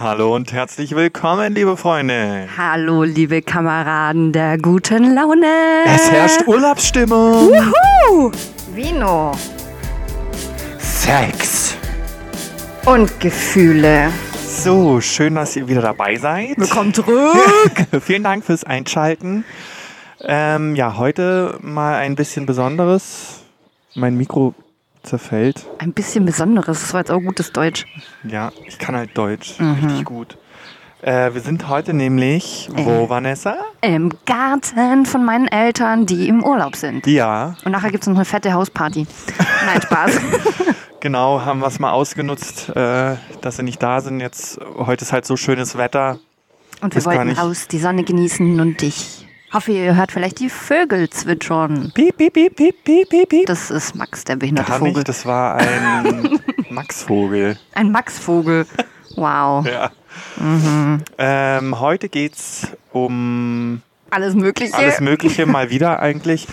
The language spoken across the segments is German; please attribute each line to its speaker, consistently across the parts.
Speaker 1: Hallo und herzlich willkommen, liebe Freunde.
Speaker 2: Hallo, liebe Kameraden der guten Laune.
Speaker 1: Es herrscht Urlaubsstimmung.
Speaker 2: Juhu! Vino
Speaker 1: Sex.
Speaker 2: und Gefühle.
Speaker 1: So, schön, dass ihr wieder dabei seid.
Speaker 2: Willkommen zurück.
Speaker 1: Vielen Dank fürs Einschalten. Ähm, ja, heute mal ein bisschen Besonderes. Mein Mikro zerfällt.
Speaker 2: Ein bisschen Besonderes. Das war jetzt auch gutes Deutsch.
Speaker 1: Ja, ich kann halt Deutsch richtig gut. Äh, wir sind heute nämlich, wo, Vanessa?
Speaker 2: Im Garten von meinen Eltern, die im Urlaub sind.
Speaker 1: Ja,
Speaker 2: Und nachher gibt es noch eine fette Hausparty. Nein, Spaß.
Speaker 1: genau, haben wir es mal ausgenutzt, äh, dass sie nicht da sind. Jetzt, heute ist halt so schönes Wetter.
Speaker 2: Und wir
Speaker 1: gar
Speaker 2: wollten raus, die Sonne genießen und ich hoffe, ihr hört vielleicht die Vögel zwitschern.
Speaker 1: Piep, piep, piep, piep, piep, piep, piep.
Speaker 2: Das ist Max, der behinderte
Speaker 1: Gar
Speaker 2: Vogel.
Speaker 1: nicht, das war ein Maxvogel.
Speaker 2: Ein Maxvogel. Wow.
Speaker 1: Ja. Ähm, heute geht's um
Speaker 2: Alles Mögliche.
Speaker 1: alles Mögliche, mal wieder eigentlich.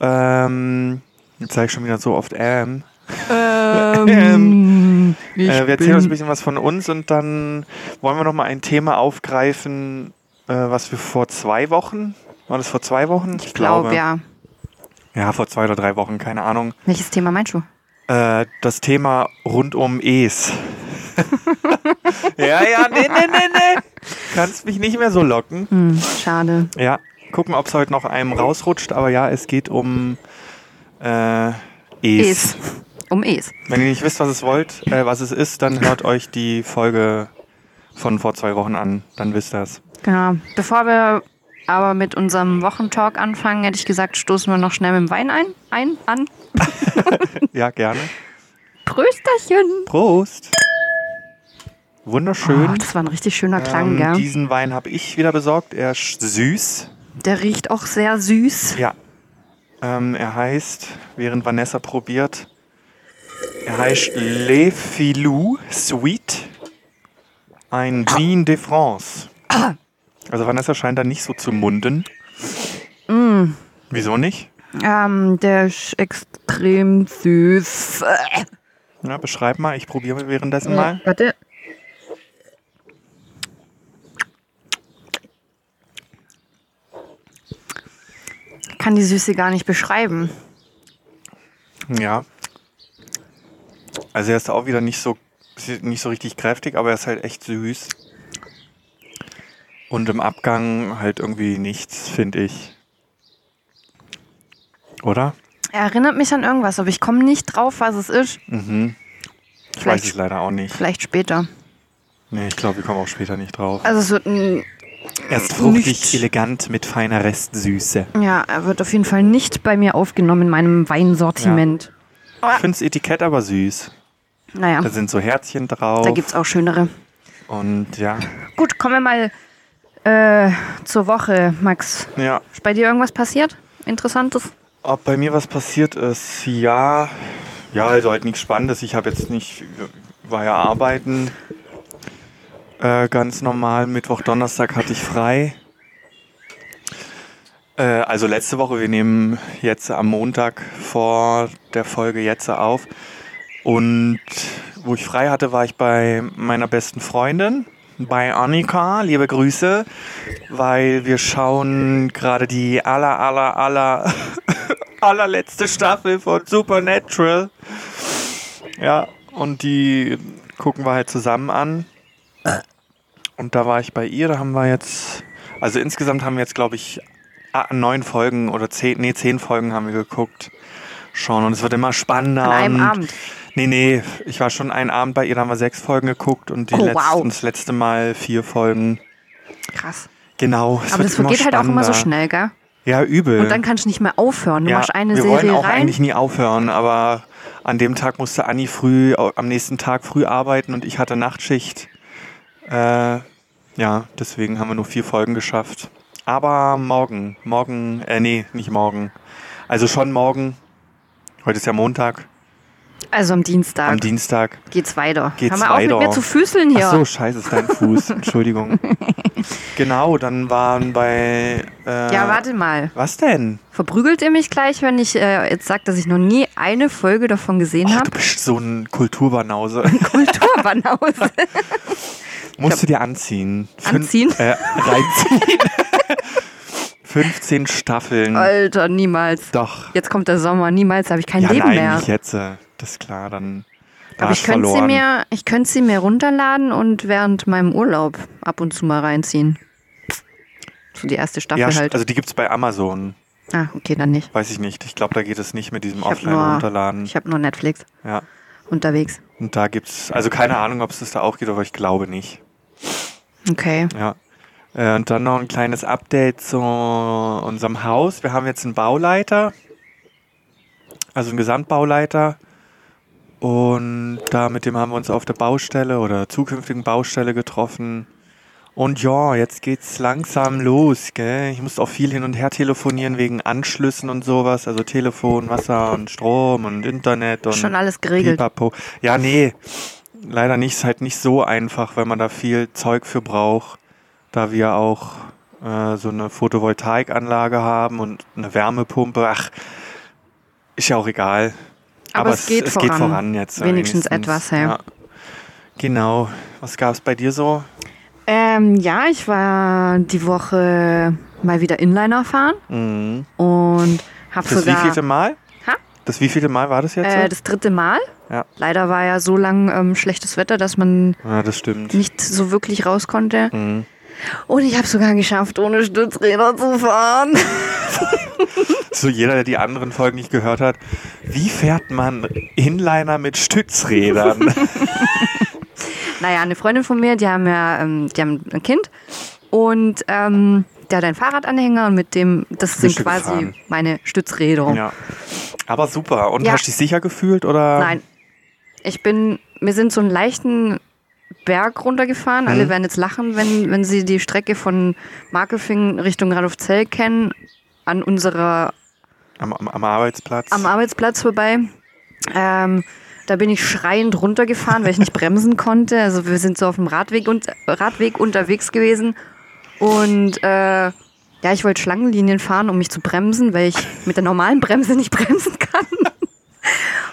Speaker 1: Ähm, jetzt sage ich schon wieder so oft ähm.
Speaker 2: Ähm, ich
Speaker 1: Äh, wir erzählen uns ein bisschen was von uns und dann wollen wir noch mal ein Thema aufgreifen, äh, was wir vor zwei Wochen, war das vor zwei Wochen?
Speaker 2: Ich glaube, ja.
Speaker 1: Ja, vor zwei oder drei Wochen, keine Ahnung.
Speaker 2: Welches Thema meinst du?
Speaker 1: Äh, das Thema rund um Es. ja, ja, nee, nee, nee, nee. Kannst mich nicht mehr so locken.
Speaker 2: Hm, schade.
Speaker 1: Ja, gucken, ob es heute noch einem rausrutscht, aber ja, es geht um äh, Es.
Speaker 2: Es. Um Es.
Speaker 1: Wenn ihr nicht wisst, was es wollt, äh, was es ist, dann hört euch die Folge von vor zwei Wochen an. Dann wisst ihr es.
Speaker 2: Genau. Bevor wir aber mit unserem Wochentalk anfangen, hätte ich gesagt, stoßen wir noch schnell mit dem Wein ein, ein an.
Speaker 1: Ja, gerne.
Speaker 2: Prösterchen.
Speaker 1: Prost. Wunderschön.
Speaker 2: Oh, das war ein richtig schöner Klang,
Speaker 1: Ähm,
Speaker 2: gell?
Speaker 1: diesen Wein habe ich wieder besorgt. Er ist süß.
Speaker 2: Der riecht auch sehr süß.
Speaker 1: Ja. Ähm, er heißt, während Vanessa probiert, er heißt Le Filou Sweet. Ein Vin de France. Also Vanessa scheint da nicht so zu munden.
Speaker 2: Mm.
Speaker 1: Wieso nicht?
Speaker 2: Ähm, der ist extrem süß.
Speaker 1: Ja, beschreib mal, ich probiere währenddessen mal.
Speaker 2: Warte. Ich kann die Süße gar nicht beschreiben.
Speaker 1: Ja. Also er ist auch wieder nicht so, nicht so richtig kräftig, aber er ist halt echt süß. Und im Abgang halt irgendwie nichts, finde ich. Oder?
Speaker 2: Er erinnert mich an irgendwas, aber ich komme nicht drauf, was es ist.
Speaker 1: Mhm. Ich
Speaker 2: Vielleicht-
Speaker 1: weiß es leider auch nicht.
Speaker 2: Vielleicht später.
Speaker 1: Nee, ich glaube, wir kommen auch später nicht drauf.
Speaker 2: Also es wird ein,
Speaker 1: Er ist fruchtig,
Speaker 2: nicht-
Speaker 1: elegant mit feiner Restsüße.
Speaker 2: ja, er wird auf jeden Fall nicht bei mir aufgenommen in meinem Weinsortiment.
Speaker 1: Ich finde das Etikett aber süß.
Speaker 2: Naja,
Speaker 1: Da sind so Herzchen drauf.
Speaker 2: da gibt es auch schönere.
Speaker 1: Und ja,
Speaker 2: Gut, kommen wir mal äh, zur Woche, Max.
Speaker 1: ja.
Speaker 2: Ist bei dir irgendwas passiert? Interessantes?
Speaker 1: Ob bei mir was passiert ist, ja. Ja, also halt nichts Spannendes. Ich habe jetzt nicht, war ja arbeiten. Äh, ganz normal. Mittwoch, Donnerstag hatte ich frei. Äh, also letzte Woche, wir nehmen jetzt am Montag vor der Folge jetzt auf. Und wo ich frei hatte, war ich bei meiner besten Freundin, bei Annika. Liebe Grüße, weil wir schauen gerade die aller, aller, aller, allerletzte Staffel von Supernatural. Ja, und die gucken wir halt zusammen an. Und da war ich bei ihr, da haben wir jetzt, also insgesamt haben wir jetzt, glaube ich, neun Folgen oder zehn, nee, zehn Folgen haben wir geguckt. Schon. Und es wird immer spannender.
Speaker 2: An einem Abend.
Speaker 1: Nee, nee, ich war schon einen Abend bei ihr, da haben wir sechs Folgen geguckt und die
Speaker 2: Oh,
Speaker 1: letzte,
Speaker 2: wow.
Speaker 1: das letzte Mal vier Folgen.
Speaker 2: Krass.
Speaker 1: Genau.
Speaker 2: Aber das vergeht halt auch immer so schnell, gell?
Speaker 1: Ja, übel.
Speaker 2: Und dann kannst du nicht mehr aufhören. Du
Speaker 1: ja,
Speaker 2: machst eine
Speaker 1: wir
Speaker 2: Serie
Speaker 1: wollen auch
Speaker 2: rein.
Speaker 1: eigentlich nie aufhören, aber an dem Tag musste Anni früh, am nächsten Tag früh arbeiten und ich hatte Nachtschicht. Äh, ja, deswegen haben wir nur vier Folgen geschafft. Aber morgen, morgen, äh, nee, nicht morgen. Also schon morgen. Heute ist ja Montag.
Speaker 2: Also am Dienstag
Speaker 1: Am Dienstag
Speaker 2: geht's weiter.
Speaker 1: geht's
Speaker 2: Hör mal auf
Speaker 1: weiter.
Speaker 2: mit mir zu füßeln hier.
Speaker 1: Ach so, scheiße, ist dein Fuß. Entschuldigung. genau, dann waren bei. Äh,
Speaker 2: ja, warte mal.
Speaker 1: Was denn?
Speaker 2: Verprügelt ihr mich gleich, wenn ich äh, jetzt sage, dass ich noch nie eine Folge davon gesehen habe?
Speaker 1: du bist so ein Kulturbanause.
Speaker 2: Kulturbanause.
Speaker 1: Musst du dir anziehen. Fün-
Speaker 2: Anziehen?
Speaker 1: Äh, reinziehen. 15 Staffeln.
Speaker 2: Alter, niemals.
Speaker 1: Doch.
Speaker 2: Jetzt kommt der Sommer, niemals habe ich kein
Speaker 1: ja,
Speaker 2: Leben
Speaker 1: nein,
Speaker 2: mehr.
Speaker 1: nicht jetzt. Das ist klar, dann. Da
Speaker 2: Aber ich könnte sie mir, ich könnte sie mir runterladen und während meinem Urlaub ab und zu mal reinziehen. So die erste Staffel
Speaker 1: Ja,
Speaker 2: halt.
Speaker 1: also die gibt es bei Amazon.
Speaker 2: ah, okay, dann nicht.
Speaker 1: Weiß ich nicht. Ich glaube, da geht es nicht mit diesem
Speaker 2: Ich habe
Speaker 1: Offline
Speaker 2: nur,
Speaker 1: runterladen.
Speaker 2: ich hab nur Netflix
Speaker 1: Ja.
Speaker 2: unterwegs.
Speaker 1: Und da gibt's, also keine Ahnung, ob es das da auch geht, aber ich glaube nicht.
Speaker 2: Okay.
Speaker 1: Ja. Äh, Und dann noch ein kleines Update zu unserem Haus. Wir haben jetzt einen Bauleiter, also einen Gesamtbauleiter. Und da mit dem haben wir uns auf der Baustelle oder zukünftigen Baustelle getroffen. Und ja, jetzt geht's langsam los, gell? Ich muss auch viel hin und her telefonieren wegen Anschlüssen und sowas. Also Telefon, Wasser und Strom und Internet und
Speaker 2: Schon alles geregelt.
Speaker 1: Pipapo. Ja, nee, leider nicht. Ist halt nicht so einfach, weil man da viel Zeug für braucht. Da wir auch äh, so eine Photovoltaikanlage haben und eine Wärmepumpe. Ach, ist ja auch egal.
Speaker 2: Aber es geht
Speaker 1: es geht
Speaker 2: voran.
Speaker 1: voran jetzt. äh,
Speaker 2: Wenigstens etwas, hey.
Speaker 1: Ja. Genau. Was gab's bei dir so?
Speaker 2: Ähm, ja, ich war die Woche mal wieder Inliner fahren
Speaker 1: Mhm.
Speaker 2: und habe
Speaker 1: Das
Speaker 2: sogar
Speaker 1: wievielte Mal?
Speaker 2: Ha?
Speaker 1: Das wievielte Mal war das jetzt?
Speaker 2: äh, das dritte Mal.
Speaker 1: Ja.
Speaker 2: Leider war ja so lang ähm, schlechtes Wetter, dass man
Speaker 1: ja, das stimmt.
Speaker 2: nicht so wirklich raus konnte.
Speaker 1: Mhm.
Speaker 2: Und ich habe sogar geschafft, ohne Stützräder zu fahren.
Speaker 1: So jeder, der die anderen Folgen nicht gehört hat. Wie fährt man Inliner mit Stützrädern?
Speaker 2: Naja, eine Freundin von mir, die haben ja, ähm, die haben ein Kind und ähm, der hat einen Fahrradanhänger und mit dem, das sind
Speaker 1: du
Speaker 2: quasi
Speaker 1: gefahren?
Speaker 2: meine Stützräder.
Speaker 1: ja. Aber super. Und
Speaker 2: Ja.
Speaker 1: hast du dich sicher gefühlt oder?
Speaker 2: Nein, ich bin, wir sind so einen leichten Berg runtergefahren.
Speaker 1: Mhm.
Speaker 2: Alle werden jetzt lachen, wenn, wenn sie die Strecke von Markelfing Richtung Radolfzell kennen, an unserer
Speaker 1: Am, am, am Arbeitsplatz.
Speaker 2: am Arbeitsplatz vorbei. Ähm, da bin ich schreiend runtergefahren, weil ich nicht bremsen konnte. Also wir sind so auf dem Radweg, und, Radweg unterwegs gewesen. Und äh, ja, ich wollte Schlangenlinien fahren, um mich zu bremsen, weil ich mit der normalen Bremse nicht bremsen kann.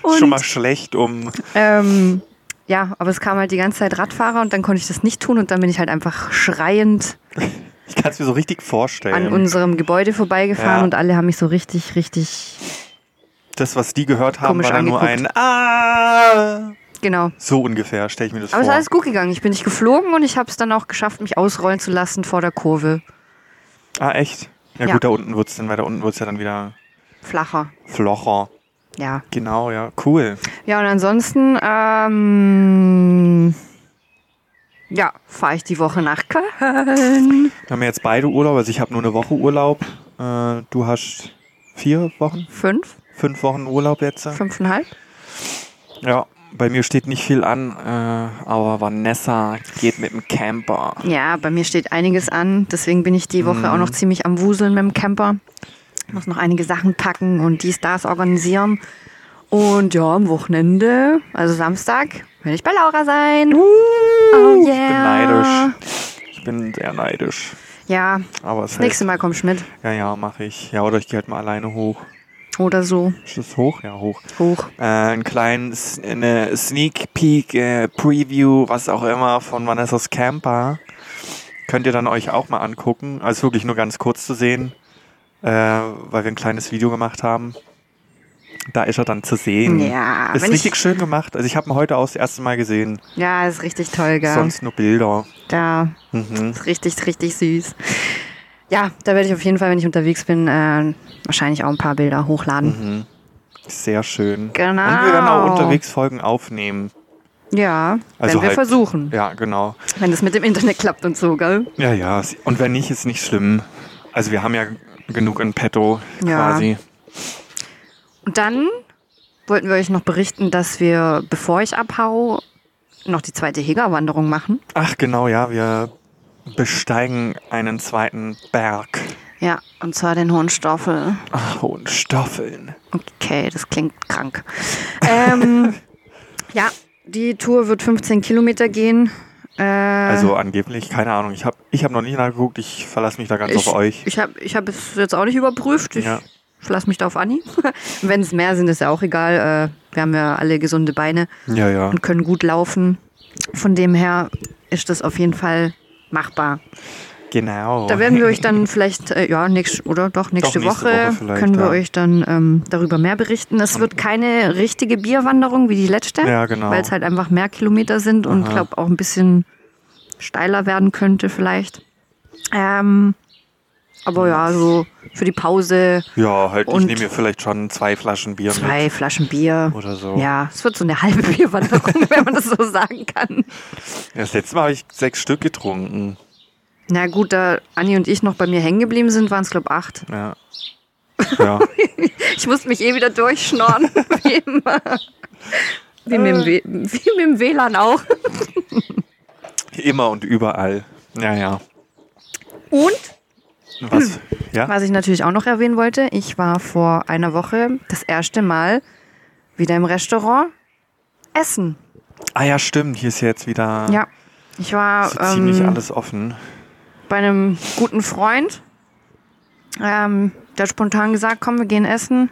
Speaker 2: Und,
Speaker 1: Schon mal schlecht, um.
Speaker 2: ähm, ja, aber es kam halt die ganze Zeit Radfahrer und dann konnte ich das nicht tun und dann bin ich halt einfach schreiend
Speaker 1: Ich kann es mir so richtig vorstellen.
Speaker 2: an unserem Gebäude vorbeigefahren
Speaker 1: Ja.
Speaker 2: und alle haben mich so richtig, richtig,
Speaker 1: das, was die gehört haben, war dann nur ein. Ah.
Speaker 2: genau.
Speaker 1: So ungefähr, stelle ich mir das
Speaker 2: Aber es ist
Speaker 1: vor.
Speaker 2: alles gut gegangen. Ich bin nicht geflogen und ich habe es dann auch geschafft, mich ausrollen zu lassen vor der Kurve.
Speaker 1: Ah, echt? Ja,
Speaker 2: Ja.
Speaker 1: gut, da unten wird es dann, weil da unten wird es ja dann wieder
Speaker 2: Flacher.
Speaker 1: flocher.
Speaker 2: Ja.
Speaker 1: Genau, ja, cool.
Speaker 2: Ja, und ansonsten, ähm, ja, fahre ich die Woche nach Köln.
Speaker 1: Wir haben jetzt beide Urlaub, also ich habe nur eine Woche Urlaub. Äh, du hast vier Wochen,
Speaker 2: Fünf,
Speaker 1: fünf Wochen Urlaub jetzt.
Speaker 2: fünfeinhalb.
Speaker 1: Ja, bei mir steht nicht viel an, äh, aber Vanessa geht mit dem Camper.
Speaker 2: Ja, bei mir steht einiges an. Deswegen bin ich die Woche auch noch ziemlich am Wuseln mit dem Camper. Muss noch einige Sachen packen und dies, das organisieren. Und ja, am Wochenende, also Samstag, werde ich bei Laura sein. oh yeah.
Speaker 1: Ich bin neidisch. Ich bin sehr neidisch.
Speaker 2: Ja,
Speaker 1: Aber
Speaker 2: das nächste Mal kommst du mit.
Speaker 1: Ja, ja, mache ich. Ja, oder ich gehe halt mal alleine hoch.
Speaker 2: Oder so.
Speaker 1: Ist das hoch? Ja, hoch.
Speaker 2: Hoch.
Speaker 1: Äh, einen kleinen eine Sneak Peek, äh, Preview, was auch immer von Vanessas Camper. Könnt ihr dann euch auch mal angucken. Also wirklich nur ganz kurz zu sehen, äh, weil wir ein kleines Video gemacht haben. Da ist er dann zu sehen.
Speaker 2: Ja,
Speaker 1: ist
Speaker 2: wenn
Speaker 1: richtig
Speaker 2: ich,
Speaker 1: schön gemacht. Also ich habe ihn heute auch das erste Mal gesehen.
Speaker 2: ja, ist richtig toll, gell?
Speaker 1: Sonst nur Bilder.
Speaker 2: Da
Speaker 1: Mhm.
Speaker 2: ist richtig, richtig süß. Ja, da werde ich auf jeden Fall, wenn ich unterwegs bin, äh, wahrscheinlich auch ein paar Bilder hochladen.
Speaker 1: Mhm. Sehr schön.
Speaker 2: Genau.
Speaker 1: Und wir werden auch unterwegs Folgen aufnehmen.
Speaker 2: Ja,
Speaker 1: Also
Speaker 2: werden wir
Speaker 1: halt-
Speaker 2: versuchen.
Speaker 1: Ja, genau.
Speaker 2: Wenn das mit dem Internet klappt und so, gell?
Speaker 1: Ja, ja. Und wenn nicht, ist nicht schlimm. Also wir haben ja genug in petto
Speaker 2: Ja.
Speaker 1: quasi.
Speaker 2: Und dann wollten wir euch noch berichten, dass wir, bevor ich abhau, noch die zweite Hegerwanderung machen.
Speaker 1: Ach genau, ja, wir besteigen einen zweiten Berg.
Speaker 2: Ja, und zwar den Hohenstoffel.
Speaker 1: Ach, und Stoffeln.
Speaker 2: Okay, das klingt krank. ähm, ja, die Tour wird 15 Kilometer gehen. Äh,
Speaker 1: Also angeblich, keine Ahnung. Ich habe ich hab noch nicht nachgeguckt. Ich verlasse mich da ganz
Speaker 2: ich,
Speaker 1: auf euch.
Speaker 2: Ich habe ich hab es jetzt auch nicht überprüft. Ich
Speaker 1: Ja.
Speaker 2: verlasse mich da auf Anni. Wenn es mehr sind, ist ja auch egal. Äh, wir haben ja alle gesunde Beine
Speaker 1: Ja, ja.
Speaker 2: und können gut laufen. Von dem her, ist das auf jeden Fall machbar.
Speaker 1: Genau.
Speaker 2: Da werden wir euch dann vielleicht, äh, ja, nächst, oder doch nächste,
Speaker 1: Doch, nächste
Speaker 2: Woche,
Speaker 1: Woche
Speaker 2: können wir
Speaker 1: ja.
Speaker 2: euch dann ähm, darüber mehr berichten. Es wird keine richtige Bierwanderung wie die letzte,
Speaker 1: Ja, genau.
Speaker 2: weil es halt einfach mehr Kilometer sind und
Speaker 1: Aha.
Speaker 2: glaube auch ein bisschen steiler werden könnte vielleicht. Ähm, aber ja, so für die Pause
Speaker 1: ja, halt, ich nehme mir vielleicht schon zwei Flaschen Bier
Speaker 2: zwei Flaschen Bier.
Speaker 1: mit oder so.
Speaker 2: Ja, es wird so eine halbe Bierwanderung, wenn man das so sagen kann.
Speaker 1: Das letzte Mal habe ich sechs Stück getrunken.
Speaker 2: Na gut, da Anni und ich noch bei mir hängen geblieben sind, waren es glaube acht.
Speaker 1: Ja. Ja.
Speaker 2: Ich musste mich eh wieder durchschnorren, wie immer. Wie mit, dem W- wie mit dem WLAN auch.
Speaker 1: Immer und überall. Ja, ja.
Speaker 2: Und,
Speaker 1: Was? Ja?
Speaker 2: was ich natürlich auch noch erwähnen wollte, ich war vor einer Woche das erste Mal wieder im Restaurant essen.
Speaker 1: Ah ja, stimmt. Hier ist jetzt wieder
Speaker 2: Ja, ich war
Speaker 1: ziemlich
Speaker 2: ähm,
Speaker 1: alles offen.
Speaker 2: Bei einem guten Freund. Ähm, der hat spontan gesagt, komm, wir gehen essen.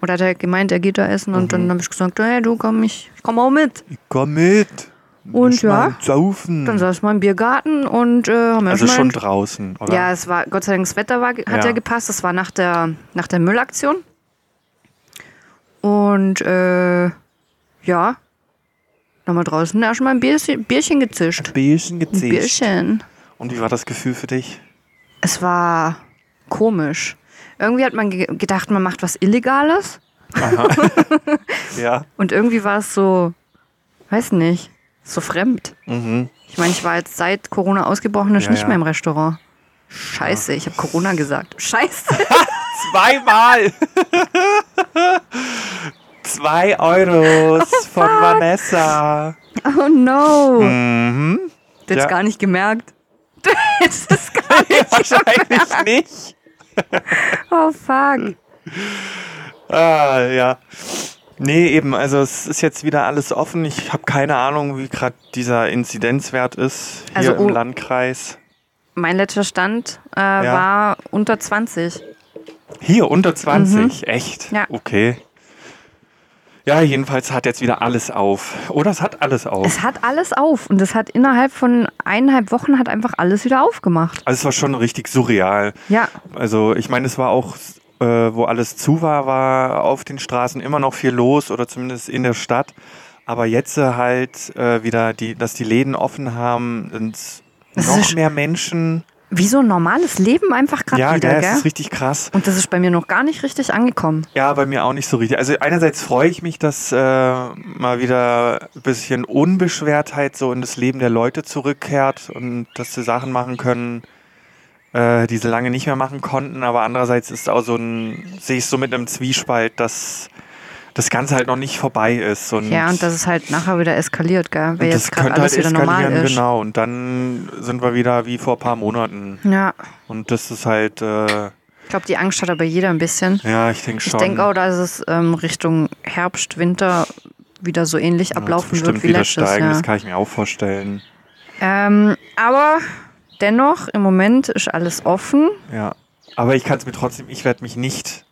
Speaker 2: Oder hat er gemeint, er geht da essen. Und
Speaker 1: Mhm.
Speaker 2: dann habe ich gesagt, hey, du komm, ich, ich komm auch mit.
Speaker 1: Ich komm mit.
Speaker 2: Und ja.
Speaker 1: mal Saufen.
Speaker 2: Dann saß wir im Biergarten und äh, haben
Speaker 1: also
Speaker 2: erstmal
Speaker 1: schon draußen, oder?
Speaker 2: Ja, es war, Gott sei Dank, das Wetter war, hat ja,
Speaker 1: Ja.
Speaker 2: gepasst. Das war nach der, nach der Müllaktion. Und äh, ja, dann haben wir draußen erstmal ein Bierchen, Bierchen gezischt.
Speaker 1: Bierchen
Speaker 2: Ein
Speaker 1: gezischt.
Speaker 2: Bierchen.
Speaker 1: Und wie war das Gefühl für dich?
Speaker 2: Es war komisch. Irgendwie hat man ge gedacht, man macht was Illegales.
Speaker 1: Ja.
Speaker 2: Und irgendwie war es so, weiß nicht, so fremd.
Speaker 1: Mhm.
Speaker 2: Ich meine, ich war jetzt seit Corona ausgebrochen ist
Speaker 1: Ja,
Speaker 2: nicht
Speaker 1: ja.
Speaker 2: mehr im Restaurant. Scheiße, ich habe Corona gesagt. Scheiße.
Speaker 1: Zweimal! Zwei Euros von Vanessa.
Speaker 2: Oh no.
Speaker 1: Mhm.
Speaker 2: Du hättest
Speaker 1: Ja.
Speaker 2: gar nicht gemerkt. Hättest es gar nicht
Speaker 1: Wahrscheinlich nicht.
Speaker 2: Oh fuck.
Speaker 1: Ah, ja. Nee, eben, also es ist jetzt wieder alles offen. Ich habe keine Ahnung, wie gerade dieser Inzidenzwert ist hier
Speaker 2: Also,
Speaker 1: im
Speaker 2: oh.
Speaker 1: Landkreis.
Speaker 2: Mein letzter Stand äh, war unter 20.
Speaker 1: Hier unter 20, echt?
Speaker 2: Mhm. Ja.
Speaker 1: Okay. Ja, jedenfalls hat jetzt wieder alles auf. Oder es hat alles auf.
Speaker 2: Es hat alles auf und es hat innerhalb von eineinhalb Wochen hat einfach alles wieder aufgemacht.
Speaker 1: Also es war schon richtig surreal.
Speaker 2: Ja,
Speaker 1: Also ich meine, es war auch, äh, wo alles zu war, war auf den Straßen immer noch viel los oder zumindest in der Stadt. Aber jetzt äh, halt äh, wieder, die, dass die Läden offen haben, sind noch mehr Menschen.
Speaker 2: Wie so ein normales Leben einfach gerade
Speaker 1: Ja,
Speaker 2: wieder,
Speaker 1: gell? das ist richtig krass.
Speaker 2: Und das ist bei mir noch gar nicht richtig angekommen.
Speaker 1: Ja, bei mir auch nicht so richtig. Also einerseits freue ich mich, dass äh, mal wieder ein bisschen Unbeschwertheit so in das Leben der Leute zurückkehrt und dass sie Sachen machen können, äh, die sie lange nicht mehr machen konnten. Aber andererseits ist auch so ein, sehe ich so mit einem Zwiespalt, dass das Ganze halt noch nicht vorbei ist. Und,
Speaker 2: Ja, und dass es halt nachher wieder eskaliert, gell? Weil
Speaker 1: das
Speaker 2: jetzt gerade
Speaker 1: könnte
Speaker 2: alles
Speaker 1: halt
Speaker 2: wieder normal ist.
Speaker 1: genau. Und dann sind wir wieder wie vor ein paar Monaten.
Speaker 2: Ja,
Speaker 1: Und das ist halt, äh,
Speaker 2: ich glaube, die Angst hat aber jeder ein bisschen.
Speaker 1: ja, ich denke
Speaker 2: Ich
Speaker 1: schon.
Speaker 2: denke auch, dass es ähm, Richtung Herbst, Winter wieder so ähnlich ablaufen
Speaker 1: bestimmt
Speaker 2: wird wie
Speaker 1: wieder
Speaker 2: letztes
Speaker 1: steigen,
Speaker 2: Jahr.
Speaker 1: das kann ich mir auch vorstellen.
Speaker 2: Ähm, aber dennoch, im Moment ist alles offen.
Speaker 1: Ja, aber ich kann es mir trotzdem, ich werde mich nicht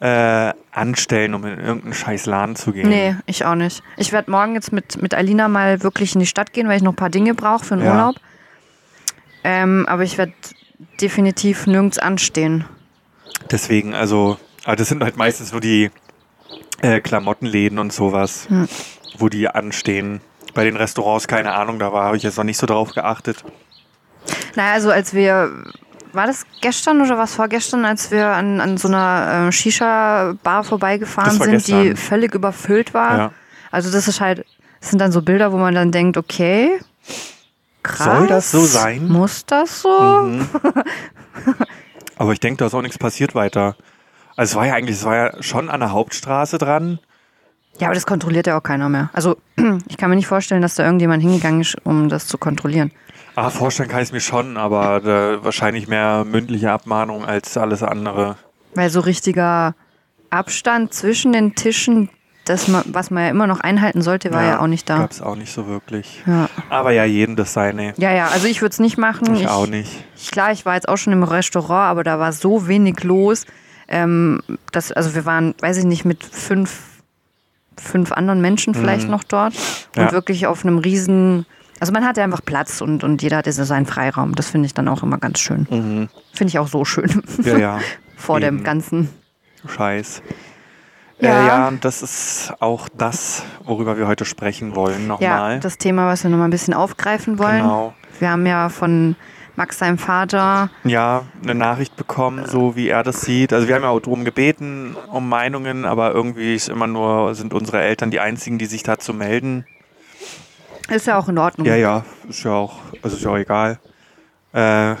Speaker 1: äh, anstellen, um in irgendeinen scheiß Laden zu gehen.
Speaker 2: Nee, ich auch nicht. Ich werde morgen jetzt mit, mit Alina mal wirklich in die Stadt gehen, weil ich noch ein paar Dinge brauche für den
Speaker 1: Ja.
Speaker 2: Urlaub. Ähm, aber ich werde definitiv nirgends anstehen.
Speaker 1: Deswegen, also, aber das sind halt meistens nur die äh, Klamottenläden und sowas,
Speaker 2: Hm.
Speaker 1: wo die anstehen. Bei den Restaurants, keine Ahnung, da habe ich jetzt noch nicht so drauf geachtet.
Speaker 2: Naja, also als wir, war das gestern oder was vorgestern, als wir an, an so einer äh, Shisha-Bar vorbeigefahren sind, die
Speaker 1: gestern.
Speaker 2: völlig überfüllt war.
Speaker 1: Ja.
Speaker 2: Also das ist halt, das sind dann so Bilder, wo man dann denkt, okay, krass.
Speaker 1: Soll das so sein?
Speaker 2: Muss das so?
Speaker 1: Mhm. Aber ich denke, da ist auch nichts passiert weiter. Also es war ja eigentlich, es war ja schon an der Hauptstraße dran.
Speaker 2: Ja, aber das kontrolliert ja auch keiner mehr. Also ich kann mir nicht vorstellen, dass da irgendjemand hingegangen ist, um das zu kontrollieren.
Speaker 1: Ah, vorstellen kann ich es mir schon, aber äh, wahrscheinlich mehr mündliche Abmahnung als alles andere.
Speaker 2: Weil so richtiger Abstand zwischen den Tischen, das man, was man ja immer noch einhalten sollte, war ja, auch nicht da.
Speaker 1: Gab es auch nicht so wirklich.
Speaker 2: Ja.
Speaker 1: Aber ja, jedem das seine.
Speaker 2: ja, ja, also ich würde es nicht machen.
Speaker 1: Ich, auch nicht.
Speaker 2: Ich, klar, ich war jetzt auch schon im Restaurant, aber da war so wenig los. Ähm, dass, also wir waren, weiß ich nicht, mit fünf, fünf anderen Menschen vielleicht
Speaker 1: Mhm.
Speaker 2: noch dort
Speaker 1: Ja.
Speaker 2: und wirklich auf einem riesen Also man hat ja einfach Platz und, und jeder hat seinen Freiraum. Das finde ich dann auch immer ganz schön.
Speaker 1: Mhm.
Speaker 2: Finde ich auch so schön.
Speaker 1: Ja, ja.
Speaker 2: Vor dem
Speaker 1: Eben.
Speaker 2: ganzen.
Speaker 1: Scheiß.
Speaker 2: Ja.
Speaker 1: Ja. Äh, ja, und das ist auch das, worüber wir heute sprechen wollen,
Speaker 2: Ja,
Speaker 1: nochmal.
Speaker 2: das Thema, was wir nochmal ein bisschen aufgreifen wollen.
Speaker 1: Genau.
Speaker 2: Wir haben ja von Max, seinem Vater,
Speaker 1: ja, eine Nachricht bekommen, so wie er das sieht. Also wir haben ja auch darum gebeten, um Meinungen, aber irgendwie ist immer nur, sind unsere Eltern die einzigen, die sich dazu melden.
Speaker 2: ist ja auch in Ordnung.
Speaker 1: Ja, ja, ist ja auch, also ist ja auch egal. Äh,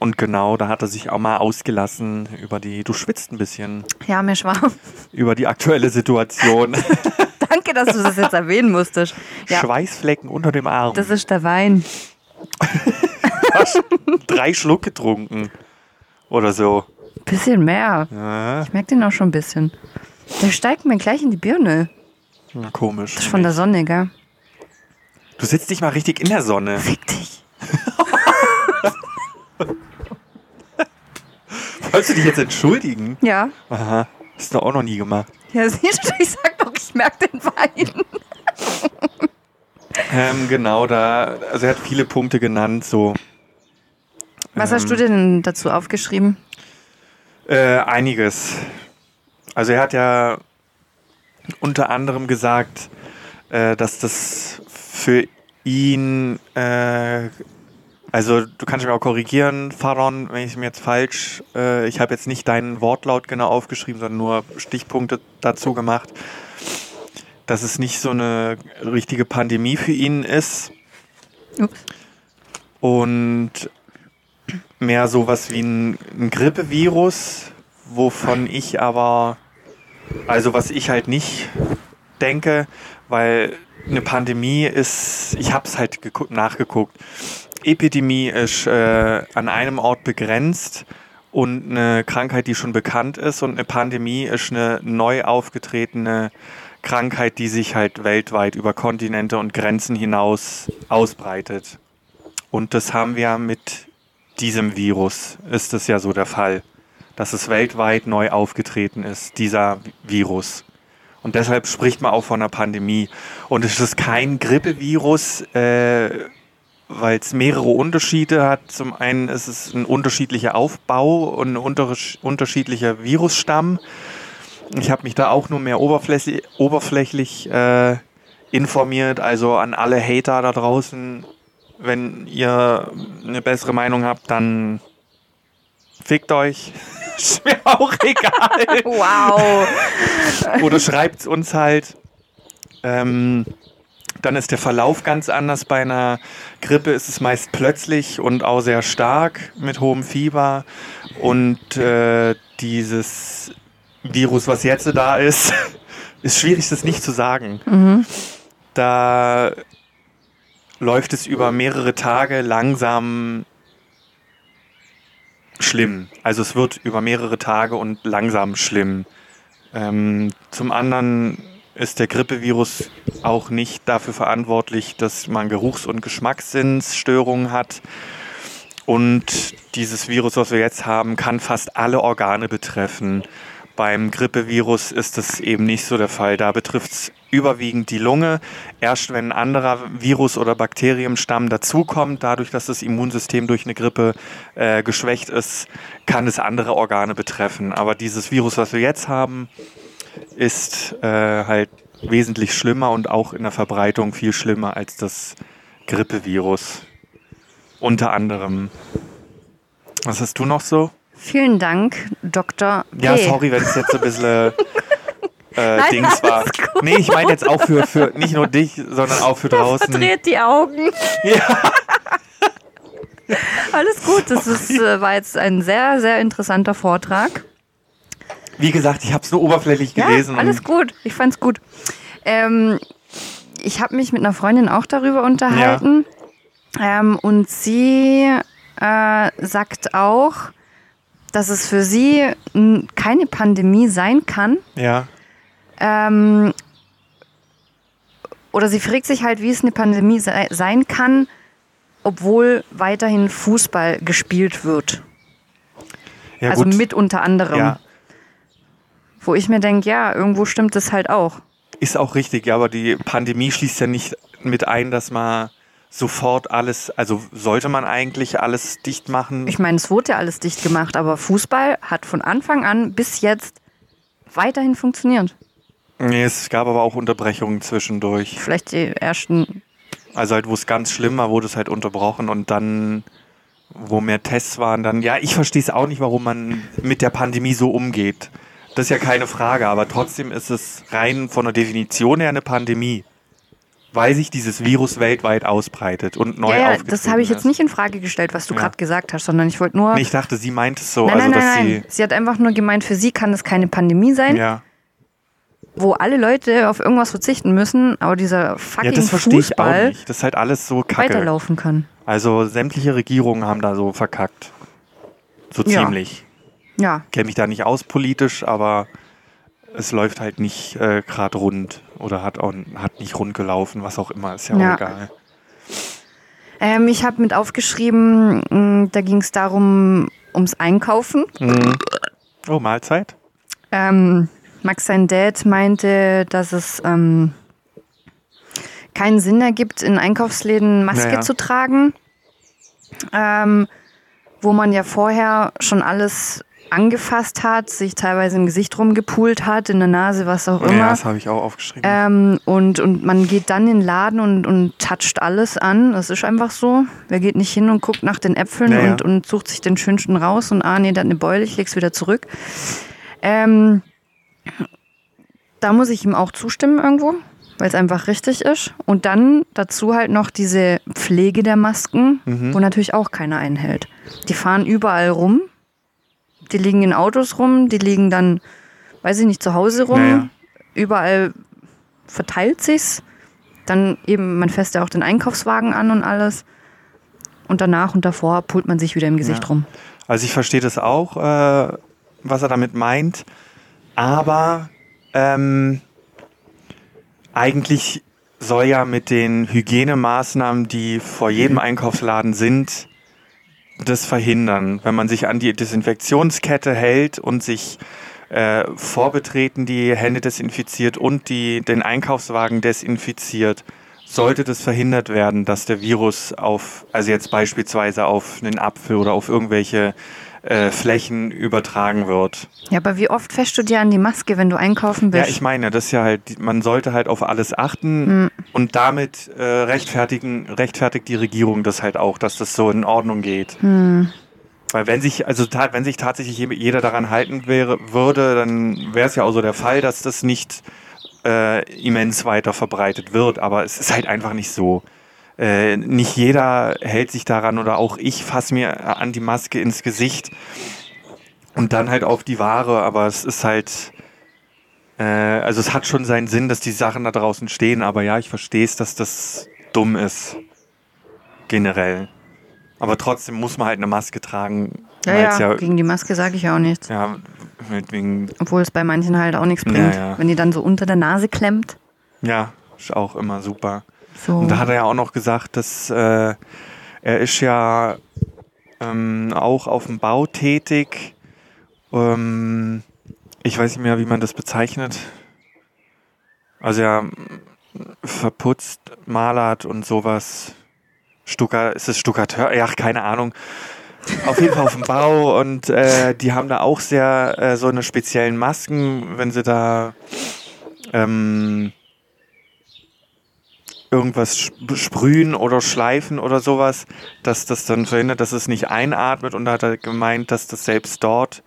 Speaker 1: und genau, da hat er sich auch mal ausgelassen über die, du schwitzt ein bisschen,
Speaker 2: Ja, mir schwarm.
Speaker 1: über die aktuelle Situation.
Speaker 2: Danke, dass du das jetzt erwähnen musstest. Ja,
Speaker 1: Schweißflecken unter dem Arm.
Speaker 2: das ist der Wein.
Speaker 1: Drei Schluck getrunken. Oder so.
Speaker 2: Bisschen mehr.
Speaker 1: Ja,
Speaker 2: Ich merke den auch schon ein bisschen. Der steigt mir gleich in die Birne.
Speaker 1: na, komisch.
Speaker 2: Das ist von der Sonne, gell?
Speaker 1: Du sitzt dich mal richtig in der Sonne.
Speaker 2: Fick dich.
Speaker 1: Wolltest du dich jetzt entschuldigen?
Speaker 2: Ja.
Speaker 1: Aha. Hast du auch noch nie gemacht.
Speaker 2: Ja, siehst du, ich sag doch, ich merke den Wein.
Speaker 1: Ähm, genau, da, also er hat viele Punkte genannt, so.
Speaker 2: Was
Speaker 1: Ähm,
Speaker 2: hast du denn dazu aufgeschrieben?
Speaker 1: Äh, einiges. Also er hat ja unter anderem gesagt, äh, dass das für ihn, äh, also du kannst mich auch korrigieren, Faron, wenn ich mir jetzt falsch, äh, ich habe jetzt nicht deinen Wortlaut genau aufgeschrieben, sondern nur Stichpunkte dazu gemacht, dass es nicht so eine richtige Pandemie für ihn ist
Speaker 2: Ups.
Speaker 1: und mehr sowas wie ein, ein Grippevirus, wovon ich aber, also was ich halt nicht denke, weil eine Pandemie ist, ich habe es halt geguckt, nachgeguckt, Epidemie ist äh, an einem Ort begrenzt und eine Krankheit, die schon bekannt ist und eine Pandemie ist eine neu aufgetretene Krankheit, die sich halt weltweit über Kontinente und Grenzen hinaus ausbreitet. Und das haben wir mit diesem Virus, ist es ja so der Fall, dass es weltweit neu aufgetreten ist, dieser Virus. Und deshalb spricht man auch von einer Pandemie. Und es ist kein Grippevirus, äh, weil es mehrere Unterschiede hat. Zum einen ist es ein unterschiedlicher Aufbau und ein unter unterschiedlicher Virusstamm. Ich habe mich da auch nur mehr oberflächlich, oberflächlich äh, informiert. Also an alle Hater da draußen, wenn ihr eine bessere Meinung habt, dann fickt euch. Ist mir auch egal.
Speaker 2: Wow.
Speaker 1: Oder schreibt uns halt. Ähm, dann ist der Verlauf ganz anders. Bei einer Grippe ist es meist plötzlich und auch sehr stark mit hohem Fieber. Und äh, dieses Virus, was jetzt da ist, ist schwierig, das nicht zu sagen.
Speaker 2: Mhm.
Speaker 1: Da läuft es über mehrere Tage langsam schlimm. Also es wird über mehrere Tage und langsam schlimm. Ähm, zum anderen ist der Grippevirus auch nicht dafür verantwortlich, dass man Geruchs- und Geschmackssinnsstörungen hat. Und dieses Virus, was wir jetzt haben, kann fast alle Organe betreffen. Beim Grippevirus ist das eben nicht so der Fall. Da betrifft es überwiegend die Lunge. Erst wenn ein anderer Virus oder Bakterienstamm dazukommt, dadurch, dass das Immunsystem durch eine Grippe äh, geschwächt ist, kann es andere Organe betreffen. Aber dieses Virus, was wir jetzt haben, ist äh, halt wesentlich schlimmer und auch in der Verbreitung viel schlimmer als das Grippevirus. Unter anderem. Was hast du noch so?
Speaker 2: Vielen Dank, Dr. P.
Speaker 1: Ja, sorry, wenn es jetzt so ein bisschen äh,
Speaker 2: Nein,
Speaker 1: Dings war.
Speaker 2: alles gut.
Speaker 1: Nee, ich meine jetzt auch für, für nicht nur dich, sondern auch für draußen.
Speaker 2: Verdreht die Augen.
Speaker 1: Ja.
Speaker 2: Alles gut, das ist, äh, war jetzt ein sehr, sehr interessanter Vortrag.
Speaker 1: Wie gesagt, ich habe es nur oberflächlich gelesen.
Speaker 2: Ja, alles
Speaker 1: und-
Speaker 2: gut. Ich fand's gut. Ähm, ich habe mich mit einer Freundin auch darüber unterhalten. Ähm, und sie äh, sagt auch, dass es für sie keine Pandemie sein kann.
Speaker 1: Ja,
Speaker 2: Ähm, oder sie fragt sich halt, wie es eine Pandemie sei, sein kann, obwohl weiterhin Fußball gespielt wird.
Speaker 1: ja
Speaker 2: also
Speaker 1: gut.
Speaker 2: mit unter anderem.
Speaker 1: ja,
Speaker 2: Wo ich mir denke, ja, irgendwo stimmt es halt auch.
Speaker 1: ist auch richtig, ja, aber die Pandemie schließt ja nicht mit ein, dass man sofort alles, also sollte man eigentlich alles dicht machen?
Speaker 2: Ich meine, es wurde ja alles dicht gemacht, aber Fußball hat von Anfang an bis jetzt weiterhin funktioniert.
Speaker 1: Nee, es gab aber auch Unterbrechungen zwischendurch.
Speaker 2: Vielleicht die ersten.
Speaker 1: Also halt, wo es ganz schlimm war, wurde es halt unterbrochen und dann, wo mehr Tests waren, dann, ja, ich verstehe es auch nicht, warum man mit der Pandemie so umgeht. Das ist ja keine Frage, aber trotzdem ist es rein von der Definition her eine Pandemie. Weil sich dieses Virus weltweit ausbreitet und neu
Speaker 2: Ja, ja das habe ich jetzt nicht in Frage gestellt, was du
Speaker 1: Ja.
Speaker 2: gerade gesagt hast, sondern ich wollte nur.
Speaker 1: Nee, ich dachte, sie meint es so,
Speaker 2: nein,
Speaker 1: also
Speaker 2: nein,
Speaker 1: dass
Speaker 2: nein, nein. Sie hat einfach nur gemeint, für sie kann das keine Pandemie
Speaker 1: sie.
Speaker 2: sein,
Speaker 1: Ja.
Speaker 2: Wo alle Leute auf irgendwas verzichten müssen, aber dieser
Speaker 1: ja,
Speaker 2: fucking
Speaker 1: das verstehe ich auch nicht. Das ist halt alles so kacke.
Speaker 2: weiterlaufen kann.
Speaker 1: Also sämtliche Regierungen haben da so verkackt. So
Speaker 2: Ja.
Speaker 1: ziemlich.
Speaker 2: Ja,
Speaker 1: kenne mich da nicht aus politisch, aber es läuft halt nicht äh, gerade rund oder hat auch hat nicht rund gelaufen, was auch immer, ist ja,
Speaker 2: Ja.
Speaker 1: auch egal.
Speaker 2: ähm, ich habe mit aufgeschrieben, mh, da ging es darum, ums Einkaufen.
Speaker 1: Mhm. Oh, Mahlzeit?
Speaker 2: Ähm, Max, sein Dad, meinte, dass es ähm, keinen Sinn ergibt, in Einkaufsläden Maske
Speaker 1: Naja.
Speaker 2: zu tragen, ähm, wo man ja vorher schon alles angefasst hat, sich teilweise im Gesicht rumgepult hat, in der Nase, was auch
Speaker 1: Ja,
Speaker 2: immer.
Speaker 1: das habe ich auch aufgeschrieben.
Speaker 2: Ähm, und, und man geht dann in den Laden und, und toucht alles an. Das ist einfach so. Wer geht nicht hin und guckt nach den Äpfeln
Speaker 1: Naja.
Speaker 2: und, und sucht sich den schönsten raus und ah, nee, hat eine Beule, ich leg's wieder zurück. Ähm, da muss ich ihm auch zustimmen irgendwo, weil es einfach richtig ist. Und dann dazu halt noch diese Pflege der Masken,
Speaker 1: Mhm.
Speaker 2: wo natürlich auch keiner einhält. Die fahren überall rum. Die liegen in Autos rum, die liegen dann, weiß ich nicht, zu Hause rum.
Speaker 1: Naja.
Speaker 2: Überall verteilt sich's. Dann eben, man fässt ja auch den Einkaufswagen an und alles. Und danach und davor pult man sich wieder im Gesicht
Speaker 1: Ja.
Speaker 2: rum.
Speaker 1: Also ich verstehe das auch, äh, was er damit meint, aber ähm, eigentlich soll ja mit den Hygienemaßnahmen, die vor jedem Einkaufsladen sind, das verhindern. Wenn man sich an die Desinfektionskette hält und sich äh, vor Betreten die Hände desinfiziert und die, den Einkaufswagen desinfiziert, sollte das verhindert werden, dass der Virus auf, also jetzt beispielsweise auf einen Apfel oder auf irgendwelche äh, Flächen übertragen wird.
Speaker 2: Ja, aber wie oft fässt du dir an die Maske, wenn du einkaufen bist?
Speaker 1: Ja, ich meine, das ist ja halt, man sollte halt auf alles achten und damit äh, rechtfertigen, rechtfertigt die Regierung das halt auch, dass das so in Ordnung geht. Weil wenn sich, also wenn sich tatsächlich je- jeder daran halten wäre, würde, dann wäre es ja auch so der Fall, dass das nicht äh, immens weiter verbreitet wird. Aber es ist halt einfach nicht so. Äh, nicht jeder hält sich daran oder auch ich fasse mir an die Maske ins Gesicht und dann halt auf die Ware, aber es ist halt, äh, also es hat schon seinen Sinn, dass die Sachen da draußen stehen, aber ja, ich verstehe es, dass das dumm ist. Generell. Aber trotzdem muss man halt eine Maske tragen.
Speaker 2: ja,
Speaker 1: weil's
Speaker 2: ja, gegen die Maske sage ich auch nichts.
Speaker 1: ja, wegen,
Speaker 2: Obwohl es bei manchen halt auch nichts
Speaker 1: Ja,
Speaker 2: bringt.
Speaker 1: ja.
Speaker 2: Wenn die dann so unter der Nase klemmt.
Speaker 1: ja, ist auch immer super.
Speaker 2: So.
Speaker 1: Und da hat er ja auch noch gesagt, dass äh, er ist ja ähm, auch auf dem Bau tätig. Ähm, ich weiß nicht mehr, wie man das bezeichnet. Also er verputzt, malert und sowas. Stucker, ist es Stuckateur? Ja, keine Ahnung. Auf jeden Fall auf dem Bau und äh, die haben da auch sehr äh, so eine speziellen Masken, wenn sie da ähm, irgendwas sp- sprühen oder schleifen oder sowas, dass das dann verhindert, dass es nicht einatmet. Und da hat er gemeint, dass das selbst dort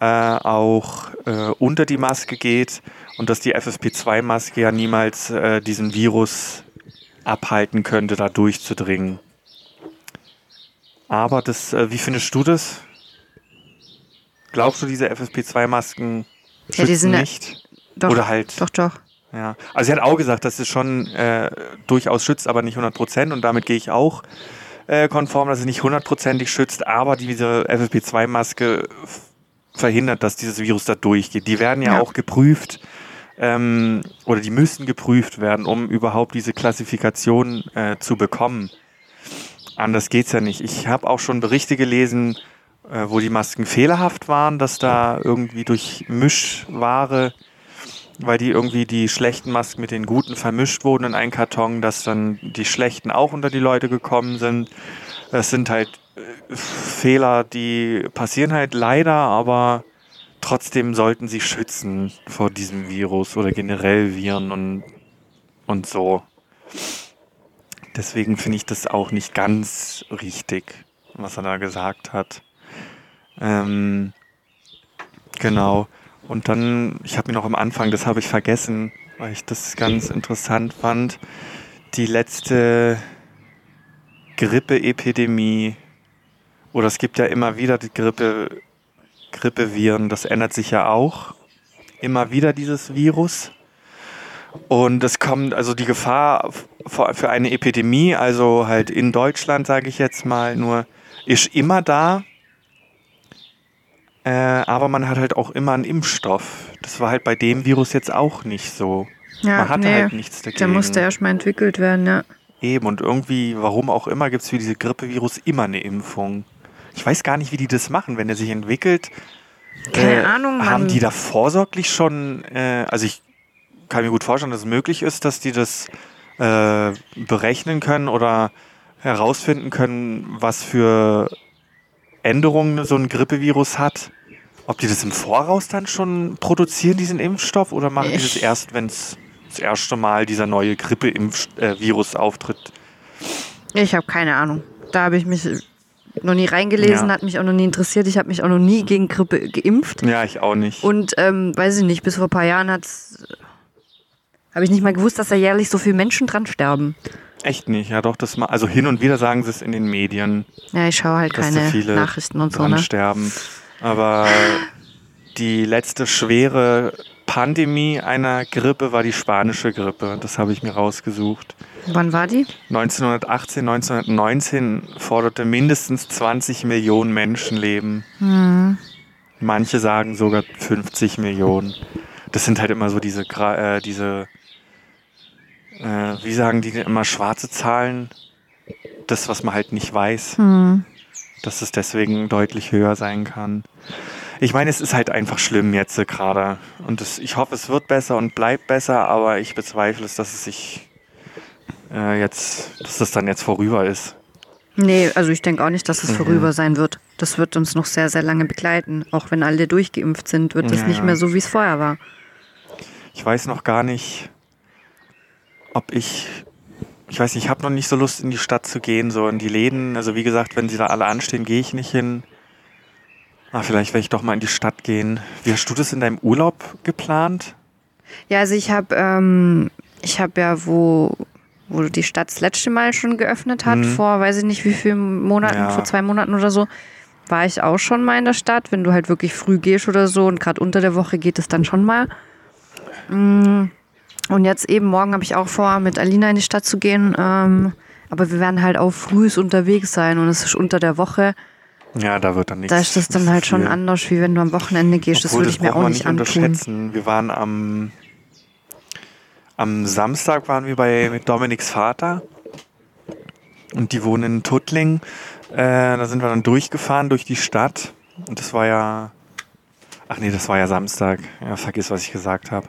Speaker 1: äh, auch äh, unter die Maske geht und dass die FFP2-Maske ja niemals äh, diesen Virus abhalten könnte, da durchzudringen. Aber das, äh, wie findest du das? Glaubst du, diese FFP2-Masken
Speaker 2: Ja, die sind ja-
Speaker 1: nicht?
Speaker 2: doch,
Speaker 1: Oder halt
Speaker 2: doch, doch.
Speaker 1: Ja, also sie hat auch gesagt, dass es schon äh, durchaus schützt, aber nicht 100 Prozent. Und damit gehe ich auch äh, konform, dass es nicht hundertprozentig schützt, aber diese FFP2-Maske f- verhindert, dass dieses Virus da durchgeht. Die werden ja,
Speaker 2: Ja.
Speaker 1: auch geprüft ähm, oder die müssen geprüft werden, um überhaupt diese Klassifikation äh, zu bekommen. Anders geht's ja nicht. Ich habe auch schon Berichte gelesen, äh, wo die Masken fehlerhaft waren, dass da irgendwie durch Mischware weil die irgendwie die schlechten Masken mit den guten vermischt wurden in einen Karton, dass dann die schlechten auch unter die Leute gekommen sind. Das sind halt äh, Fehler, die passieren halt leider, aber trotzdem sollten sie schützen vor diesem Virus oder generell Viren und, und so. Deswegen finde ich das auch nicht ganz richtig, was er da gesagt hat. Ähm, genau. Und dann, ich habe mir noch am Anfang, das habe ich vergessen, weil ich das ganz interessant fand, die letzte Grippeepidemie, oder es gibt ja immer wieder die Grippe, Grippeviren, das ändert sich ja auch. Immer wieder dieses Virus. Und es kommt, also die Gefahr für eine Epidemie, also halt in Deutschland, sage ich jetzt mal, nur ist immer da. Äh, aber man hat halt auch immer einen Impfstoff. Das war halt bei dem Virus jetzt auch nicht so.
Speaker 2: Ja,
Speaker 1: man hatte
Speaker 2: nee,
Speaker 1: halt nichts dagegen.
Speaker 2: Der musste erstmal entwickelt werden, ja.
Speaker 1: Eben, und irgendwie, warum auch immer, gibt es für diese Grippevirus immer eine Impfung. Ich weiß gar nicht, wie die das machen, wenn der sich entwickelt.
Speaker 2: Keine Ahnung,
Speaker 1: Haben
Speaker 2: Mann.
Speaker 1: die da vorsorglich schon, äh, also ich kann mir gut vorstellen, dass es möglich ist, dass die das äh, berechnen können oder herausfinden können, was für Änderungen so ein Grippevirus hat. Ob die das im Voraus dann schon produzieren, diesen Impfstoff, oder machen die das
Speaker 2: Ich-
Speaker 1: erst, wenn es das erste Mal dieser neue Grippe-Virus auftritt?
Speaker 2: Ich habe keine Ahnung. Da habe ich mich noch nie reingelesen,
Speaker 1: Ja.
Speaker 2: hat mich auch noch nie interessiert. Ich habe mich auch noch nie gegen Grippe geimpft.
Speaker 1: Ja, ich auch nicht.
Speaker 2: Und ähm, weiß ich nicht, bis vor ein paar Jahren hat's habe ich nicht mal gewusst, dass da jährlich so viele Menschen dran sterben.
Speaker 1: Echt nicht, ja doch, das mal. Also hin und wieder sagen sie es in den Medien,
Speaker 2: Ja, ich schaue halt keine
Speaker 1: viele
Speaker 2: Nachrichten und so, ne?
Speaker 1: sterben. Aber die letzte schwere Pandemie einer Grippe war die spanische Grippe. Das habe ich mir rausgesucht.
Speaker 2: Wann war die?
Speaker 1: 1918, 1919 forderte mindestens 20 Millionen Menschenleben.
Speaker 2: Hm.
Speaker 1: Manche sagen sogar 50 Millionen. Das sind halt immer so diese, äh, diese äh, wie sagen die denn immer, schwarze Zahlen. Das, was man halt nicht weiß,
Speaker 2: Hm.
Speaker 1: dass es deswegen deutlich höher sein kann. Ich meine, es ist halt einfach schlimm jetzt äh, gerade. Und es, ich hoffe, es wird besser und bleibt besser, aber ich bezweifle es, dass es sich äh, jetzt, dass das dann jetzt vorüber ist.
Speaker 2: Nee, also ich denke auch nicht, dass es
Speaker 1: Mhm.
Speaker 2: vorüber sein wird. Das wird uns noch sehr, sehr lange begleiten. Auch wenn alle durchgeimpft sind, wird es
Speaker 1: Ja,
Speaker 2: nicht mehr so, wie es vorher war.
Speaker 1: Ich weiß noch gar nicht, ob ich. Ich weiß nicht, ich habe noch nicht so Lust, in die Stadt zu gehen, so in die Läden. Also wie gesagt, wenn sie da alle anstehen, gehe ich nicht hin. Ah, vielleicht werde ich doch mal in die Stadt gehen. Wie hast du das in deinem Urlaub geplant?
Speaker 2: Ja, also ich habe ähm, ich habe ja, wo, wo die Stadt das letzte Mal schon geöffnet hat,
Speaker 1: Mhm.
Speaker 2: vor weiß ich nicht wie vielen Monaten,
Speaker 1: Ja.
Speaker 2: vor zwei Monaten oder so, war ich auch schon mal in der Stadt. Wenn du halt wirklich früh gehst oder so und gerade unter der Woche geht es dann schon mal. Mm, Und jetzt eben morgen habe ich auch vor, mit Alina in die Stadt zu gehen. Ähm, aber wir werden halt auch frühs unterwegs sein und es ist unter der Woche.
Speaker 1: Ja, da wird dann nichts.
Speaker 2: Da ist das dann halt schon
Speaker 1: viel.
Speaker 2: anders, wie wenn du am Wochenende gehst. das
Speaker 1: Obwohl,
Speaker 2: würde ich mir auch nicht antun.
Speaker 1: unterschätzen. Wir waren am, am Samstag waren wir bei mit Dominiks Vater und die wohnen in Tuttling. Äh, da sind wir dann durchgefahren durch die Stadt und das war ja Ach nee, das war ja Samstag. Ja, vergiss, was ich gesagt habe.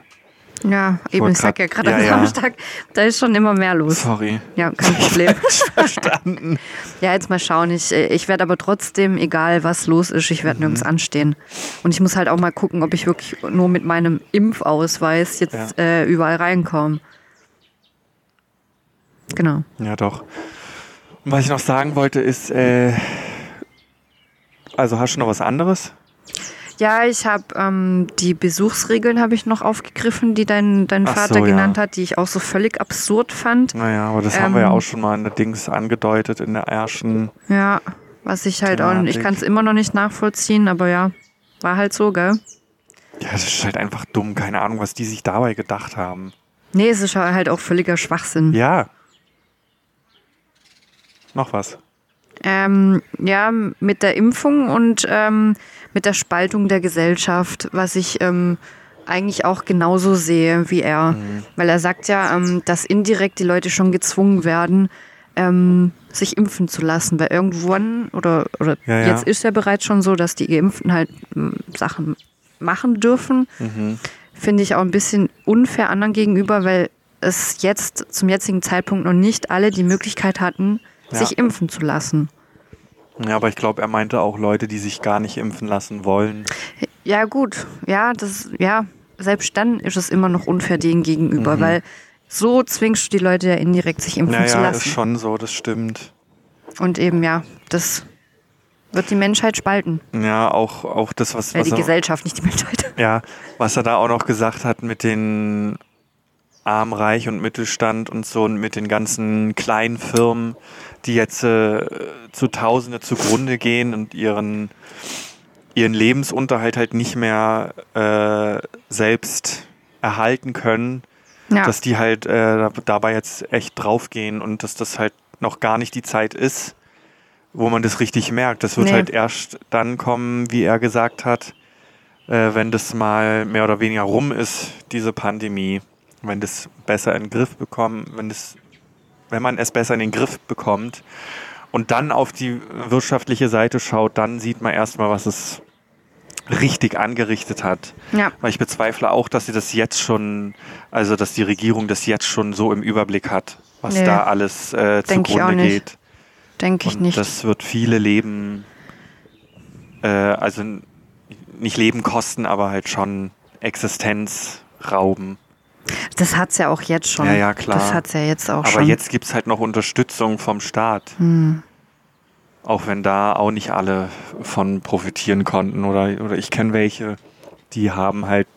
Speaker 2: Ja, eben, ich sag ja gerade
Speaker 1: ja,
Speaker 2: am
Speaker 1: ja.
Speaker 2: Samstag, da ist schon immer mehr los.
Speaker 1: Sorry.
Speaker 2: Ja, kein Problem.
Speaker 1: Verstanden.
Speaker 2: Ja, jetzt mal schauen. Ich, äh, ich werde aber trotzdem, egal was los ist, ich werde nirgends
Speaker 1: Mhm.
Speaker 2: anstehen. Und ich muss halt auch mal gucken, ob ich wirklich nur mit meinem Impfausweis jetzt äh, überall reinkomme. Genau.
Speaker 1: Ja, doch. Und was ich noch sagen wollte ist, äh, also hast du noch was anderes?
Speaker 2: Ja, ich habe ähm, die Besuchsregeln habe ich noch aufgegriffen, die dein, dein
Speaker 1: Ach
Speaker 2: Vater
Speaker 1: so, ja.
Speaker 2: genannt hat, die ich auch so völlig absurd fand.
Speaker 1: Naja, aber das haben wir ja
Speaker 2: Ähm,
Speaker 1: auch schon mal in der Dings angedeutet, in der ersten.
Speaker 2: Ja, was ich halt auch, ich
Speaker 1: Thematik.
Speaker 2: kann es immer noch nicht nachvollziehen, aber ja, war halt so, gell?
Speaker 1: Ja, das ist halt einfach dumm. Keine Ahnung, was die sich dabei gedacht haben.
Speaker 2: Nee, es ist halt auch völliger Schwachsinn.
Speaker 1: Ja. Noch was.
Speaker 2: Ähm, ja, mit der Impfung und ähm, mit der Spaltung der Gesellschaft, was ich ähm, eigentlich auch genauso sehe wie er.
Speaker 1: Mhm.
Speaker 2: Weil er sagt ja, ähm, dass indirekt die Leute schon gezwungen werden, ähm, sich impfen zu lassen. Weil irgendwann, oder, oder
Speaker 1: Ja, ja.
Speaker 2: jetzt ist ja bereits schon so, dass die Geimpften halt ähm, Sachen machen dürfen.
Speaker 1: Mhm.
Speaker 2: finde ich auch ein bisschen unfair anderen gegenüber, weil es jetzt zum jetzigen Zeitpunkt noch nicht alle die Möglichkeit hatten,
Speaker 1: Ja.
Speaker 2: sich impfen zu lassen.
Speaker 1: Ja, aber ich glaube, er meinte auch Leute, die sich gar nicht impfen lassen wollen.
Speaker 2: Ja, gut. Ja, das, ja, selbst dann ist es immer noch unfair denen gegenüber, weil so zwingst du die Leute ja indirekt sich impfen zu
Speaker 1: Naja, ist
Speaker 2: lassen.
Speaker 1: schon so, das stimmt.
Speaker 2: Und eben, ja, das wird die Menschheit spalten.
Speaker 1: Ja, auch, auch das, was,
Speaker 2: Äh,
Speaker 1: was
Speaker 2: die
Speaker 1: er,
Speaker 2: Gesellschaft, nicht die Menschheit.
Speaker 1: ja, was er da auch noch gesagt hat mit den Arm, Reich und Mittelstand und so und mit den ganzen kleinen Firmen, die jetzt äh, zu Tausende zugrunde gehen und ihren, ihren Lebensunterhalt halt nicht mehr äh, selbst erhalten können,
Speaker 2: Ja,
Speaker 1: dass die halt äh, dabei jetzt echt draufgehen und dass das halt noch gar nicht die Zeit ist, wo man das richtig merkt. Das wird
Speaker 2: Nee.
Speaker 1: halt erst dann kommen, wie er gesagt hat, äh, wenn das mal mehr oder weniger rum ist, diese Pandemie. Wenn das besser in den Griff bekommen, wenn das, wenn man es besser in den Griff bekommt und dann auf die wirtschaftliche Seite schaut, dann sieht man erstmal, was es richtig angerichtet hat.
Speaker 2: ja,
Speaker 1: Weil ich bezweifle auch, dass sie das jetzt schon, also dass die Regierung das jetzt schon so im Überblick hat, was
Speaker 2: Nee.
Speaker 1: da alles äh,
Speaker 2: Denk ich auch
Speaker 1: zugrunde
Speaker 2: nicht.
Speaker 1: geht.
Speaker 2: denke ich
Speaker 1: Und
Speaker 2: nicht.
Speaker 1: das wird viele Leben, äh, also nicht Leben kosten, aber halt schon Existenz rauben.
Speaker 2: Das hat's ja auch jetzt schon.
Speaker 1: Ja, ja, klar.
Speaker 2: Das hat's ja jetzt auch
Speaker 1: aber
Speaker 2: schon.
Speaker 1: jetzt gibt es halt noch Unterstützung vom Staat.
Speaker 2: Hm.
Speaker 1: Auch wenn da auch nicht alle von profitieren konnten. Oder, oder ich kenne welche, die haben halt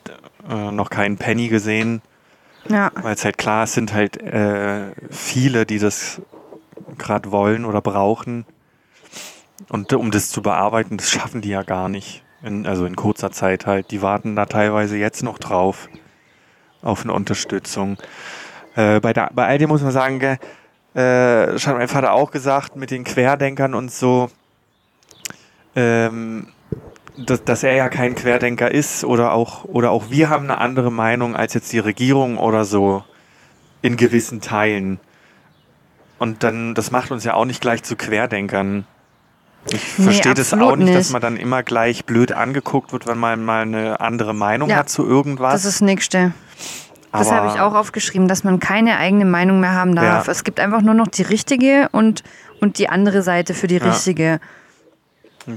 Speaker 1: äh, noch keinen Penny gesehen.
Speaker 2: Ja,
Speaker 1: Weil es halt klar, es sind halt äh, viele, die das gerade wollen oder brauchen. Und um das zu bearbeiten, das schaffen die ja gar nicht. In, also in kurzer Zeit halt. Die warten da teilweise jetzt noch drauf. Auf eine Unterstützung. Äh, bei, der, bei all dem muss man sagen, äh, das hat mein Vater auch gesagt, mit den Querdenkern und so, ähm, dass, dass er ja kein Querdenker ist oder auch, oder auch wir haben eine andere Meinung als jetzt die Regierung oder so in gewissen Teilen. Und dann, das macht uns ja auch nicht gleich zu Querdenkern. Ich
Speaker 2: Nee,
Speaker 1: verstehe das
Speaker 2: absolut
Speaker 1: auch nicht, dass
Speaker 2: nicht.
Speaker 1: man dann immer gleich blöd angeguckt wird, wenn man mal eine andere Meinung
Speaker 2: Ja,
Speaker 1: hat zu irgendwas.
Speaker 2: das ist das Nächste. Das
Speaker 1: Aber-
Speaker 2: habe ich auch aufgeschrieben, dass man keine eigene Meinung mehr haben darf.
Speaker 1: Ja.
Speaker 2: Es gibt einfach nur noch die richtige und, und die andere Seite für die
Speaker 1: Ja.
Speaker 2: richtige.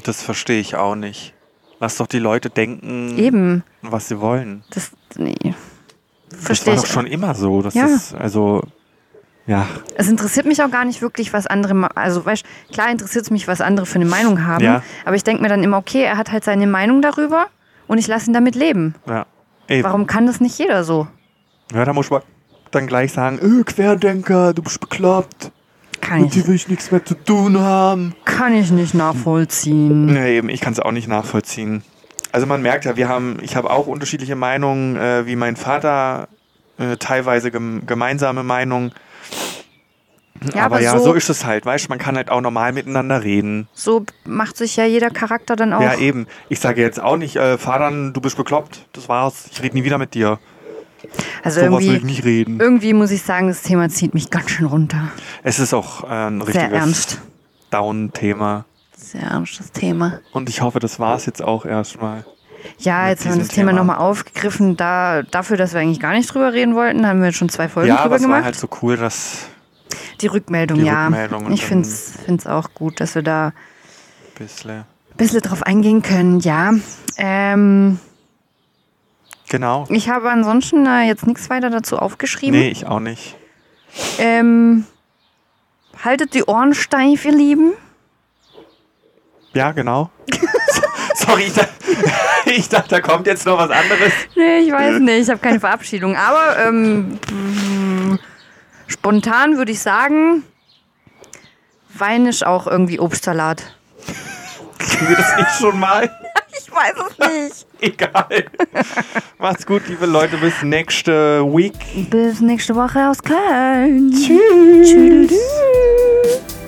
Speaker 1: Das verstehe ich auch nicht. Lass doch die Leute denken,
Speaker 2: Eben.
Speaker 1: was sie wollen.
Speaker 2: Das, nee.
Speaker 1: Das
Speaker 2: Verstehe
Speaker 1: war
Speaker 2: ich.
Speaker 1: doch schon immer so. Das ist, also, ja.
Speaker 2: Es interessiert mich auch gar nicht wirklich, was andere, also weißt, klar interessiert es mich, was andere für eine Meinung haben,
Speaker 1: Ja.
Speaker 2: aber ich denke mir dann immer, okay, er hat halt seine Meinung darüber und ich lasse ihn damit leben.
Speaker 1: ja. Eben.
Speaker 2: Warum kann das nicht jeder so?
Speaker 1: Ja, da muss man dann gleich sagen, äh, Querdenker, du bist bekloppt.
Speaker 2: Kann
Speaker 1: Mit dir
Speaker 2: ich,
Speaker 1: will ich nichts mehr zu tun haben.
Speaker 2: kann ich nicht nachvollziehen.
Speaker 1: Nee, eben, ich kann es auch nicht nachvollziehen. Also man merkt ja, wir haben, ich habe auch unterschiedliche Meinungen, äh, wie mein Vater, äh, teilweise gem gemeinsame Meinungen.
Speaker 2: Ja,
Speaker 1: aber,
Speaker 2: aber
Speaker 1: ja,
Speaker 2: so-
Speaker 1: so, ist es halt, weißt du, man kann halt auch normal miteinander reden.
Speaker 2: So macht sich ja jeder Charakter dann auch.
Speaker 1: Ja, eben. Ich sage jetzt auch nicht, äh, Vater, du bist bekloppt, das war's, ich rede nie wieder mit dir.
Speaker 2: also
Speaker 1: So was will ich
Speaker 2: irgendwie,
Speaker 1: nicht reden.
Speaker 2: irgendwie muss ich sagen, das Thema zieht mich ganz schön runter.
Speaker 1: Es ist auch äh, ein
Speaker 2: Sehr
Speaker 1: richtiges
Speaker 2: ernst.
Speaker 1: Down-Thema.
Speaker 2: Sehr ernstes Thema.
Speaker 1: Und ich hoffe, das war's jetzt auch erstmal.
Speaker 2: Ja, jetzt haben wir das Thema
Speaker 1: Thema.
Speaker 2: nochmal aufgegriffen. Da, dafür, dass wir eigentlich gar nicht drüber reden wollten, haben wir jetzt schon zwei Folgen
Speaker 1: Ja,
Speaker 2: drüber
Speaker 1: aber es war
Speaker 2: gemacht.
Speaker 1: halt so cool, dass
Speaker 2: die Rückmeldung,
Speaker 1: die
Speaker 2: ja.
Speaker 1: Rückmeldung
Speaker 2: ich finde es auch gut, dass wir da ein
Speaker 1: bisschen.
Speaker 2: bisschen drauf eingehen können, ja. Ähm,
Speaker 1: Genau.
Speaker 2: ich habe ansonsten äh, jetzt nichts weiter dazu aufgeschrieben.
Speaker 1: Nee, ich auch nicht.
Speaker 2: Ähm, haltet die Ohren steif, ihr Lieben.
Speaker 1: Ja, genau. Sorry, ich dachte, ich dachte, da kommt jetzt noch was anderes.
Speaker 2: Nee, ich weiß nicht, ich habe keine Verabschiedung. Aber ähm, spontan würde ich sagen, Wein ist auch irgendwie Obstsalat.
Speaker 1: Kriegen wir das nicht schon mal?
Speaker 2: Ich weiß es nicht.
Speaker 1: Egal. Macht's gut, liebe Leute. Bis nächste Week.
Speaker 2: Bis nächste Woche aus Köln. Tschüss. Tschüss.